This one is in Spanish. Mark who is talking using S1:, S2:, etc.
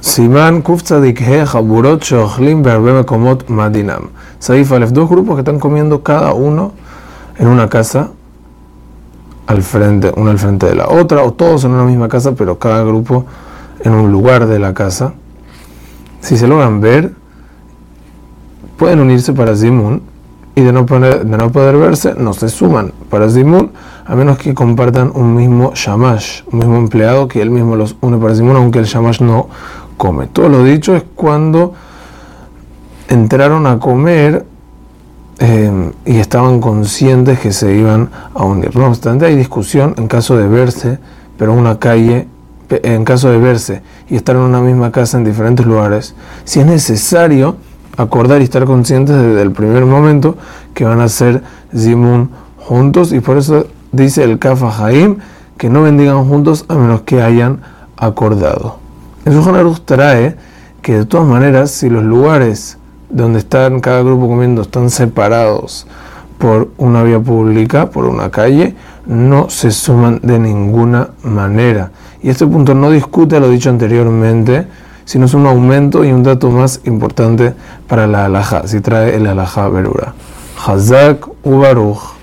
S1: Siman Kufzadik He Haburot Shochlim Komot Madinam. Saif Alef, dos grupos que están comiendo cada uno en una casa al frente, una al frente de la otra, o todos en una misma casa, pero cada grupo en un lugar de la casa. Si se logran ver, pueden unirse para Zimun y de no, poder, de no poder verse, no se suman para Zimun, a menos que compartan un mismo Shamash, un mismo empleado que él mismo los une para Zimun, aunque el Shamash no come. Todo lo dicho es cuando entraron a comer eh, y estaban conscientes que se iban a unir. No obstante, hay discusión en caso de verse, pero una calle, en caso de verse y estar en una misma casa en diferentes lugares, si es necesario acordar y estar conscientes desde el primer momento que van a ser Zimun juntos y por eso dice el Kafa Haim que no bendigan juntos a menos que hayan acordado. El Shulchan trae que de todas maneras, si los lugares donde están cada grupo comiendo están separados por una vía pública, por una calle, no se suman de ninguna manera. Y este punto no discute lo dicho anteriormente, sino es un aumento y un dato más importante para la halajá, si trae el halajá verura. Hazak Ubaruch.